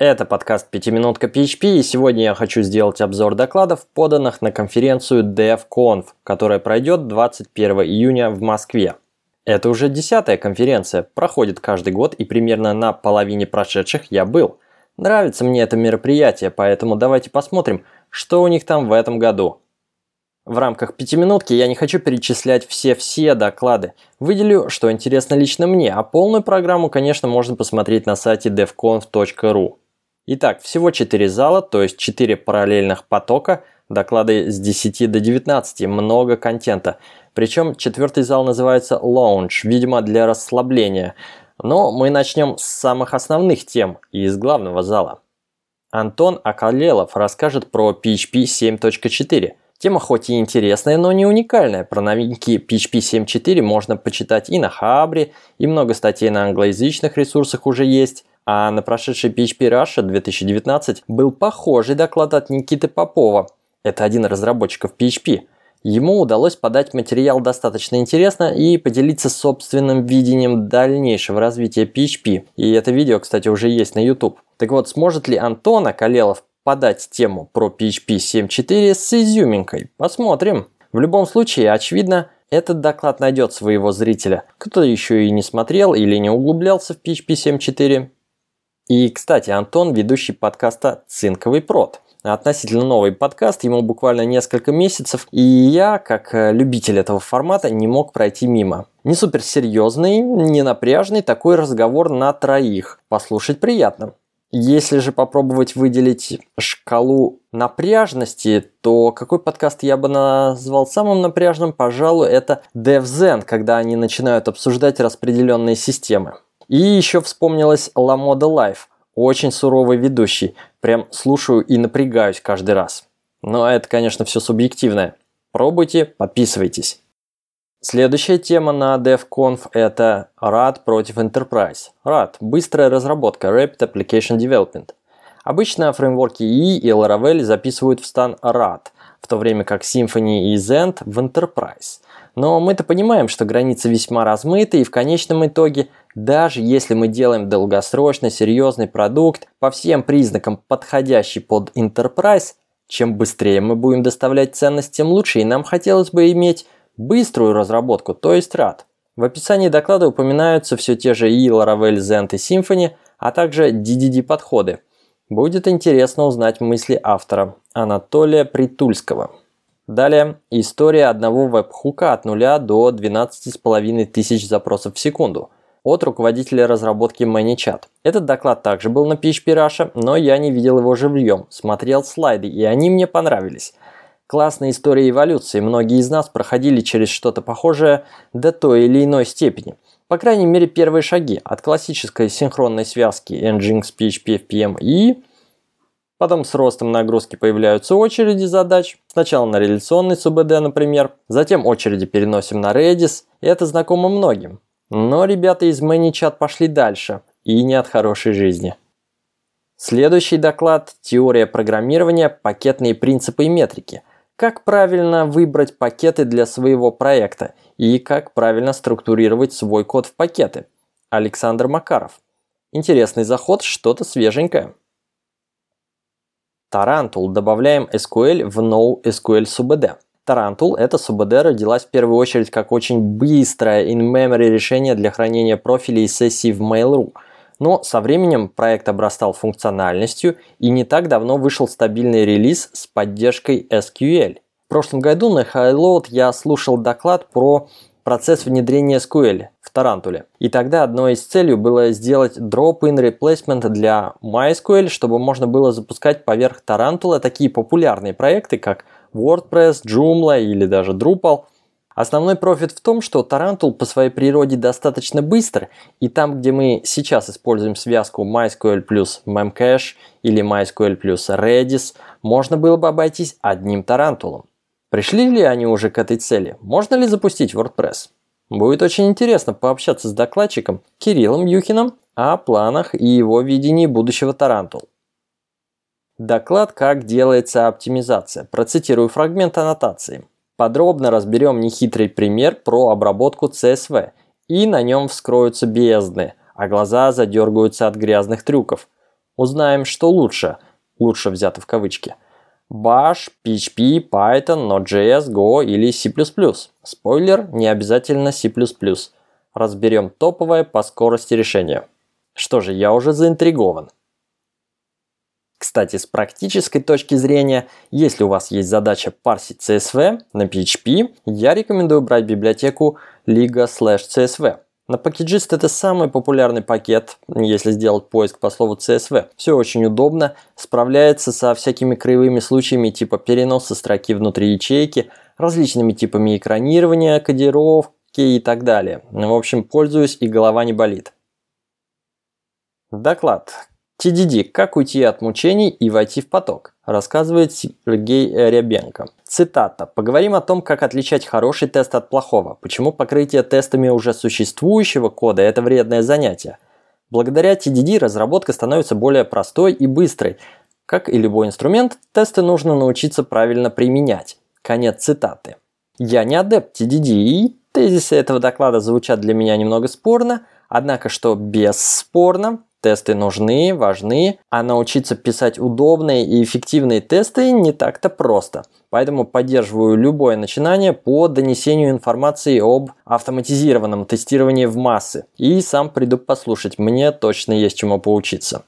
Это подкаст «Пятиминутка PHP» и сегодня я хочу сделать обзор докладов, поданных на конференцию DevConf, которая пройдет 21 июня в Москве. Это уже десятая конференция, проходит каждый год и примерно на половине прошедших я был. Нравится мне это мероприятие, поэтому давайте посмотрим, что у них там в этом году. В рамках пятиминутки я не хочу перечислять все-все доклады. Выделю, что интересно лично мне, а полную программу, конечно, можно посмотреть на сайте devconf.ru. Итак, всего 4 зала, то есть 4 параллельных потока, доклады с 10 до 19, много контента. Причем четвертый зал называется Lounge, видимо для расслабления. Но мы начнем с самых основных тем из главного зала. Антон Акалелов расскажет про PHP 7.4. Тема хоть и интересная, но не уникальная. Про новинки PHP 7.4 можно почитать и на Хабре, и много статей на англоязычных ресурсах уже есть. А на прошедшей PHP Russia 2019 был похожий доклад от Никиты Попова. Это один из разработчиков PHP. Ему удалось подать материал достаточно интересно и поделиться собственным видением дальнейшего развития PHP. И это видео, кстати, уже есть на YouTube. Так вот, сможет ли Антон Акалелов подать тему про PHP 7.4 с изюминкой? Посмотрим. В любом случае, очевидно, этот доклад найдет своего зрителя. Кто еще и не смотрел или не углублялся в PHP 7.4, и, кстати, Антон – ведущий подкаста «Цинковый прод». Относительно новый подкаст, ему буквально несколько месяцев, и я, как э, любитель этого формата, не мог пройти мимо. Не суперсерьезный, не напряжный, такой разговор на троих. Послушать приятно. Если же попробовать выделить шкалу напряжности, то какой подкаст я бы назвал самым напряжным, пожалуй, это DevZen, когда они начинают обсуждать распределенные системы. И еще вспомнилась La Moda Life. Очень суровый ведущий. Прям слушаю и напрягаюсь каждый раз. Но это, конечно, все субъективное. Пробуйте, подписывайтесь. Следующая тема на DevConf – это RAD против Enterprise. RAD – быстрая разработка, Rapid Application Development. Обычно фреймворки EE и Laravel записывают в стан RAD, в то время как Symfony и Zend в Enterprise. Но мы-то понимаем, что границы весьма размыты, и в конечном итоге даже если мы делаем долгосрочный, серьезный продукт, по всем признакам подходящий под Enterprise, чем быстрее мы будем доставлять ценность, тем лучше, и нам хотелось бы иметь быструю разработку, то есть RAD. В описании доклада упоминаются все те же и Laravel, Zend и Symfony, а также DDD-подходы. Будет интересно узнать мысли автора Анатолия Притульского. Далее, история одного веб-хука от 0 до 12,5 тысяч запросов в секунду – от руководителя разработки ManyChat. Этот доклад также был на PHP Russia, но я не видел его живьем, смотрел слайды, и они мне понравились. Классная история эволюции, многие из нас проходили через что-то похожее до той или иной степени. По крайней мере, первые шаги от классической синхронной связки Nginx, PHP, FPM и... Потом с ростом нагрузки появляются очереди задач. Сначала на реляционный СУБД, например. Затем очереди переносим на Redis. И это знакомо многим. Но ребята из ManyChat пошли дальше, и не от хорошей жизни. Следующий доклад – теория программирования, пакетные принципы и метрики. Как правильно выбрать пакеты для своего проекта и как правильно структурировать свой код в пакеты. Александр Макаров. Интересный заход, что-то свеженькое. Tarantool. Добавляем SQL в NoSQL СУБД. Tarantool, эта СУБД родилась в первую очередь как очень быстрое in-memory решение для хранения профилей и сессий в Mail.ru. Но со временем проект обрастал функциональностью и не так давно вышел стабильный релиз с поддержкой SQL. В прошлом году на Highload я слушал доклад про процесс внедрения SQL в Tarantool е. И тогда одной из целей было сделать drop-in replacement для MySQL, чтобы можно было запускать поверх Tarantool а такие популярные проекты, как WordPress, Joomla или даже Drupal. Основной профит в том, что Tarantool по своей природе достаточно быстр, и там, где мы сейчас используем связку MySQL плюс Memcache или MySQL плюс Redis, можно было бы обойтись одним Tarantool ом. Пришли ли они уже к этой цели? Можно ли запустить WordPress? Будет очень интересно пообщаться с докладчиком Кириллом Юхиным о планах и его видении будущего Tarantool. Доклад «Как делается оптимизация». Процитирую фрагмент аннотации. Подробно разберем нехитрый пример про обработку CSV, и на нем вскроются бездны, а глаза задергаются от грязных трюков. Узнаем, что лучше, лучше взято в кавычки. Bash, PHP, Python, Node.js, Go или C++. Спойлер, не обязательно C++. Разберем топовое по скорости решения. Что же, я уже заинтригован. Кстати, с практической точки зрения, если у вас есть задача парсить CSV на PHP, я рекомендую брать библиотеку Liga CSV. На Packagist это самый популярный пакет, если сделать поиск по слову CSV. Все очень удобно, справляется со всякими краевыми случаями типа переноса строки внутри ячейки, различными типами экранирования, кодировки и так далее. В общем, пользуюсь и голова не болит. Доклад. TDD. Как уйти от мучений и войти в поток? Рассказывает Сергей Рябенко. Цитата. Поговорим о том, как отличать хороший тест от плохого. Почему покрытие тестами уже существующего кода – это вредное занятие. Благодаря TDD разработка становится более простой и быстрой. Как и любой инструмент, тесты нужно научиться правильно применять. Конец цитаты. Я не адепт TDD, и тезисы этого доклада звучат для меня немного спорно, однако что бесспорно, Тесты нужны, важны, а научиться писать удобные и эффективные тесты не так-то просто. Поэтому поддерживаю любое начинание по донесению информации об автоматизированном тестировании в массы. И сам приду послушать, мне точно есть чему поучиться.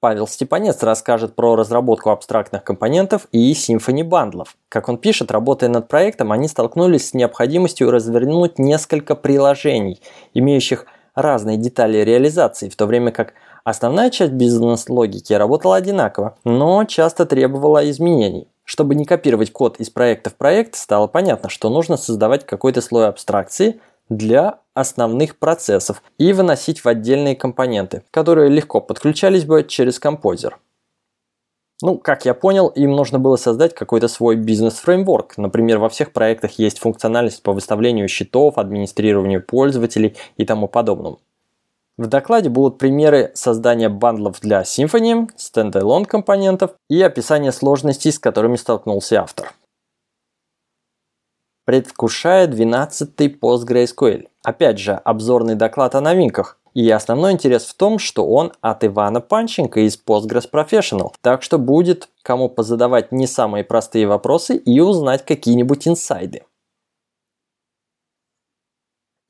Павел Степанец расскажет про разработку абстрактных компонентов и симфони бандлов. Как он пишет, работая над проектом, они столкнулись с необходимостью развернуть несколько приложений, имеющих разные детали реализации, в то время как основная часть бизнес-логики работала одинаково, но часто требовала изменений. Чтобы не копировать код из проекта в проект, стало понятно, что нужно создавать какой-то слой абстракции для основных процессов и выносить в отдельные компоненты, которые легко подключались бы через композер. Ну, как я понял, им нужно было создать какой-то свой бизнес-фреймворк. Например, во всех проектах есть функциональность по выставлению счетов, администрированию пользователей и тому подобному. В докладе будут примеры создания бандлов для Symfony, стендалон компонентов и описание сложностей, с которыми столкнулся автор. Предвкушая 12-й PostgreSQL. Опять же, обзорный доклад о новинках. И основной интерес в том, что он от Ивана Панченко из Postgres Professional. Так что будет кому позадавать не самые простые вопросы и узнать какие-нибудь инсайды.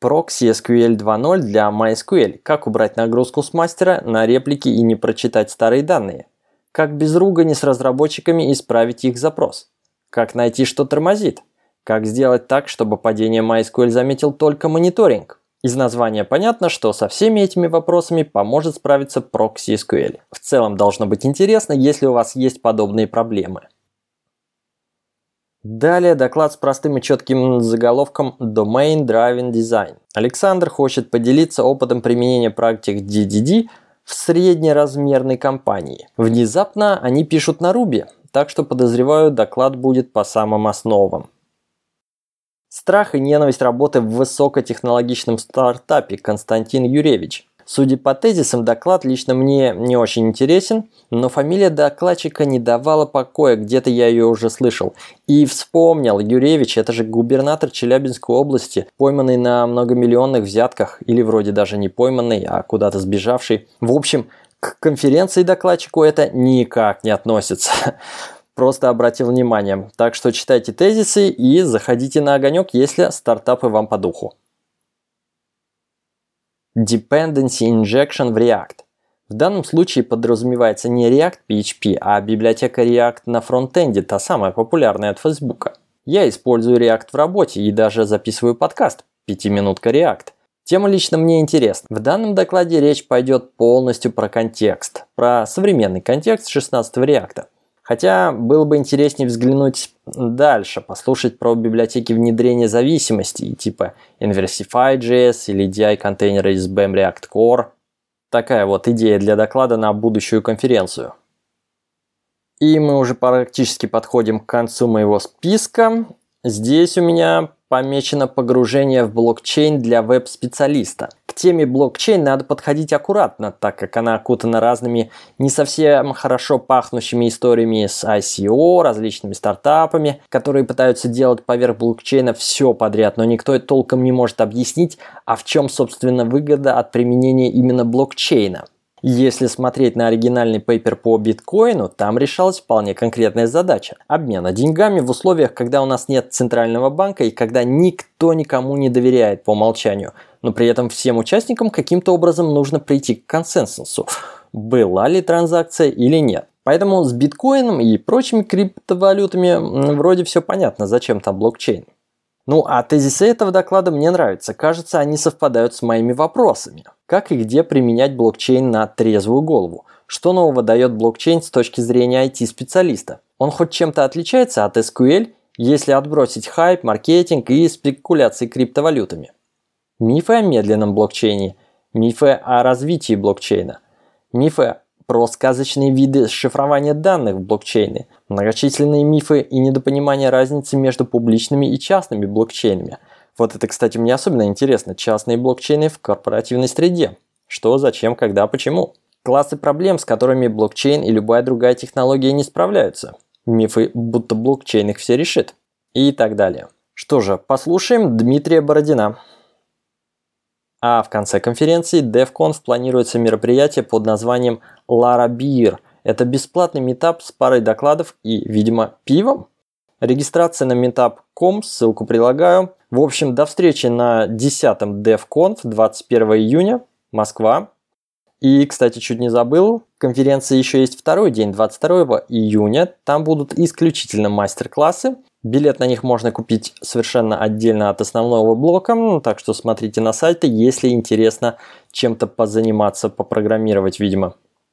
Proxy SQL 2.0 для MySQL. Как убрать нагрузку с мастера на реплики и не прочитать старые данные. Как без ругани с разработчиками исправить их запрос. Как найти, что тормозит. Как сделать так, чтобы падение MySQL заметил только мониторинг. Из названия понятно, что со всеми этими вопросами поможет справиться Proxy SQL. В целом должно быть интересно, если у вас есть подобные проблемы. Далее доклад с простым и четким заголовком Domain Driving Design. Александр хочет поделиться опытом применения практик DDD в среднеразмерной компании. Внезапно они пишут на Ruby, так что подозреваю доклад будет по самым основам. Страх и ненависть работы в высокотехнологичном стартапе Константин Юревич. Судя по тезисам, доклад лично мне не очень интересен, но фамилия докладчика не давала покоя, где-то я ее уже слышал. И вспомнил, Юревич, это же губернатор Челябинской области, пойманный на многомиллионных взятках, или вроде даже не пойманный, а куда-то сбежавший. В общем, к конференции докладчику это никак не относится просто обратил внимание. Так что читайте тезисы и заходите на огонек, если стартапы вам по духу. Dependency Injection в React. В данном случае подразумевается не React PHP, а библиотека React на фронтенде, та самая популярная от Facebook. Я использую React в работе и даже записываю подкаст «Пятиминутка React». Тема лично мне интересна. В данном докладе речь пойдет полностью про контекст, про современный контекст 16 React. Хотя было бы интереснее взглянуть дальше, послушать про библиотеки внедрения зависимостей, типа Inversify.js или DI-контейнеры из BEM React Core. Такая вот идея для доклада на будущую конференцию. И мы уже практически подходим к концу моего списка. Здесь у меня помечено погружение в блокчейн для веб-специалиста. Теме блокчейн надо подходить аккуратно, так как она окутана разными не совсем хорошо пахнущими историями с ICO, различными стартапами, которые пытаются делать поверх блокчейна все подряд, но никто толком не может объяснить, а в чем, собственно, выгода от применения именно блокчейна. Если смотреть на оригинальный пейпер по биткоину, там решалась вполне конкретная задача – обмена деньгами в условиях, когда у нас нет центрального банка и когда никто никому не доверяет по умолчанию, но при этом всем участникам каким-то образом нужно прийти к консенсусу, была ли транзакция или нет. Поэтому с биткоином и прочими криптовалютами вроде все понятно, зачем там блокчейн. Ну а тезисы этого доклада мне нравятся. Кажется, они совпадают с моими вопросами. Как и где применять блокчейн на трезвую голову? Что нового дает блокчейн с точки зрения IT-специалиста? Он хоть чем-то отличается от SQL, если отбросить хайп, маркетинг и спекуляции криптовалютами? Мифы о медленном блокчейне, мифы о развитии блокчейна, мифы про сказочные виды шифрования данных в блокчейне, многочисленные мифы и недопонимание разницы между публичными и частными блокчейнами. Вот это, кстати, мне особенно интересно. Частные блокчейны в корпоративной среде. Что, зачем, когда, почему. Классы проблем, с которыми блокчейн и любая другая технология не справляются. Мифы, будто блокчейн их все решит. И так далее. Что же, послушаем Дмитрия Бородина. А в конце конференции DevConf планируется мероприятие под названием Lara Beer. Это бесплатный метап с парой докладов и, видимо, пивом. Регистрация на meetup.com, ссылку прилагаю. В общем, до встречи на 10-м DevConf 21 июня, Москва. И, кстати, чуть не забыл, конференции еще есть второй день, 22 июня. Там будут исключительно мастер-классы. Билет на них можно купить совершенно отдельно от основного блока, так что смотрите на сайте, если интересно чем-то позаниматься, попрограммировать, видимо.